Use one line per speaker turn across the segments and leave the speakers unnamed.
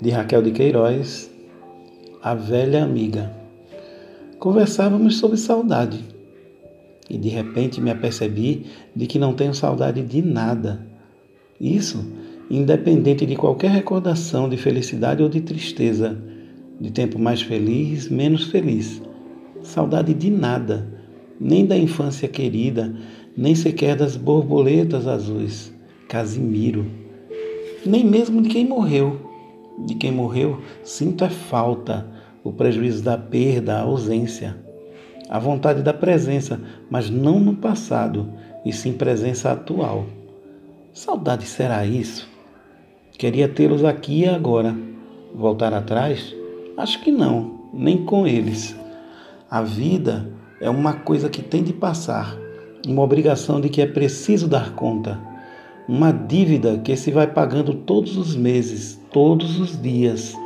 de Raquel de Queiroz, a velha amiga. Conversávamos sobre saudade e de repente me apercebi de que não tenho saudade de nada. Isso, independente de qualquer recordação de felicidade ou de tristeza, de tempo mais feliz, menos feliz. Saudade de nada, nem da infância querida, nem sequer das borboletas azuis, Casimiro, nem mesmo de quem morreu de quem morreu, sinto é falta, o prejuízo da perda, a ausência, a vontade da presença, mas não no passado, e sim presença atual. Saudade será isso? Queria tê-los aqui e agora. Voltar atrás? Acho que não, nem com eles. A vida é uma coisa que tem de passar, uma obrigação de que é preciso dar conta uma dívida que se vai pagando todos os meses, todos os dias.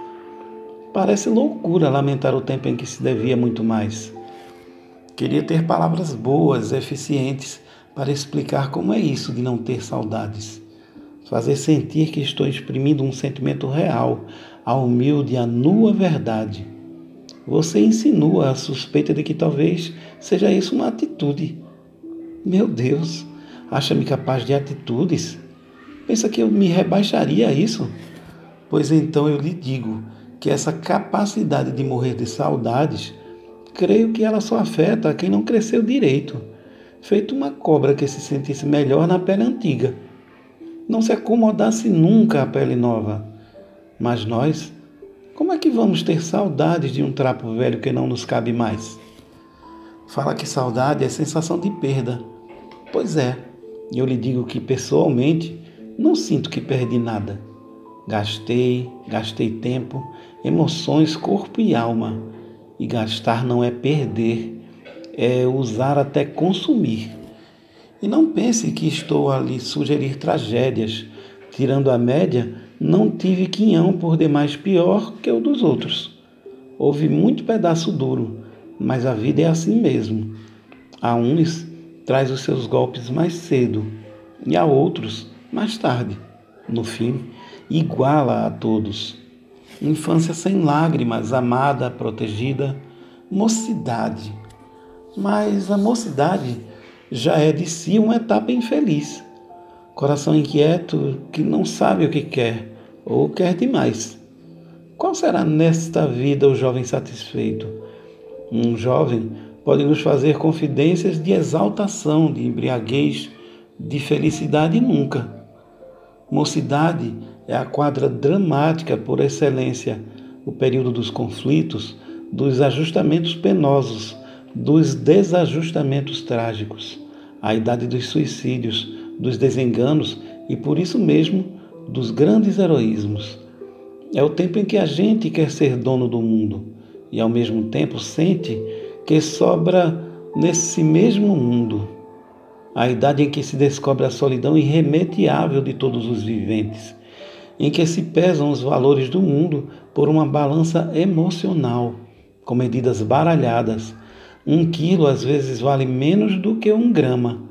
Parece loucura lamentar o tempo em que se devia muito mais. Queria ter palavras boas, eficientes, para explicar como é isso de não ter saudades. Fazer sentir que estou exprimindo um sentimento real, a humilde, a nua verdade. Você insinua a suspeita de que talvez seja isso uma atitude. Meu Deus! Acha-me capaz de atitudes? Pensa que eu me rebaixaria a isso? Pois então eu lhe digo que essa capacidade de morrer de saudades, creio que ela só afeta a quem não cresceu direito, feito uma cobra que se sentisse melhor na pele antiga. Não se acomodasse nunca à pele nova. Mas nós, como é que vamos ter saudades de um trapo velho que não nos cabe mais? Fala que saudade é sensação de perda. Pois é, e eu lhe digo que, pessoalmente, não sinto que perdi nada. Gastei, gastei tempo, emoções, corpo e alma. E gastar não é perder, é usar até consumir. E não pense que estou ali sugerir tragédias. Tirando a média, não tive quinhão por demais pior que o dos outros. Houve muito pedaço duro, mas a vida é assim mesmo. A uns traz os seus golpes mais cedo e a outros mais tarde. No fim, iguala a todos. Infância sem lágrimas, amada, protegida, mocidade. Mas a mocidade já é de si uma etapa infeliz. Coração inquieto que não sabe o que quer ou quer demais. Qual será nesta vida o jovem satisfeito? Um jovem pode nos fazer confidências de exaltação, de embriaguez, de felicidade nunca. Mocidade é a quadra dramática por excelência, o período dos conflitos, dos ajustamentos penosos, dos desajustamentos trágicos, a idade dos suicídios, dos desenganos e, por isso mesmo, dos grandes heroísmos. É o tempo em que a gente quer ser dono do mundo e, ao mesmo tempo, sente que sobra nesse mesmo mundo, a idade em que se descobre a solidão irremediável de todos os viventes, em que se pesam os valores do mundo por uma balança emocional, com medidas baralhadas. Um quilo às vezes vale menos do que um grama,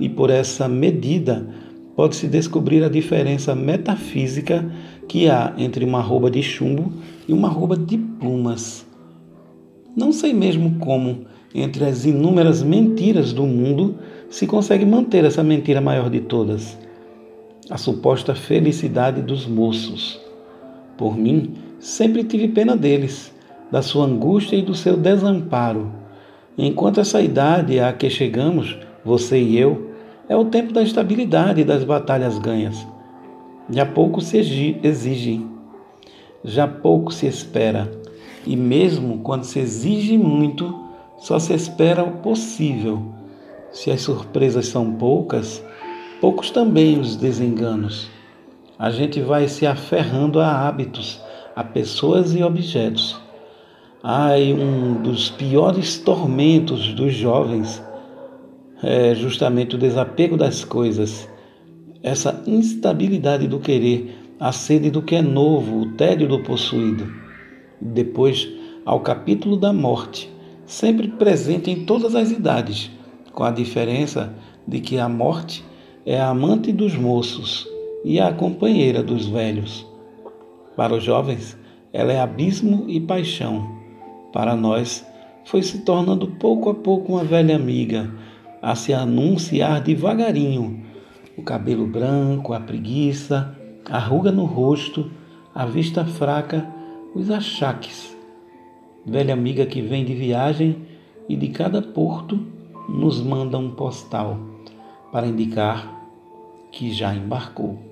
e por essa medida pode-se descobrir a diferença metafísica que há entre uma roupa de chumbo e uma roupa de plumas. Não sei mesmo como, entre as inúmeras mentiras do mundo, se consegue manter essa mentira maior de todas, a suposta felicidade dos moços. Por mim, sempre tive pena deles, da sua angústia e do seu desamparo. Enquanto essa idade a que chegamos, você e eu, é o tempo da estabilidade e das batalhas ganhas. Já pouco se exige, já pouco se espera e mesmo quando se exige muito, só se espera o possível. Se as surpresas são poucas, poucos também os desenganos. A gente vai se aferrando a hábitos, a pessoas e objetos. Ai, um dos piores tormentos dos jovens é justamente o desapego das coisas, essa instabilidade do querer, a sede do que é novo, o tédio do possuído depois ao capítulo da morte, sempre presente em todas as idades, com a diferença de que a morte é a amante dos moços e a companheira dos velhos. Para os jovens, ela é abismo e paixão. Para nós, foi se tornando pouco a pouco uma velha amiga, a se anunciar devagarinho. O cabelo branco, a preguiça, a ruga no rosto, a vista fraca, os achaques. Velha amiga que vem de viagem e de cada porto nos manda um postal para indicar que já embarcou.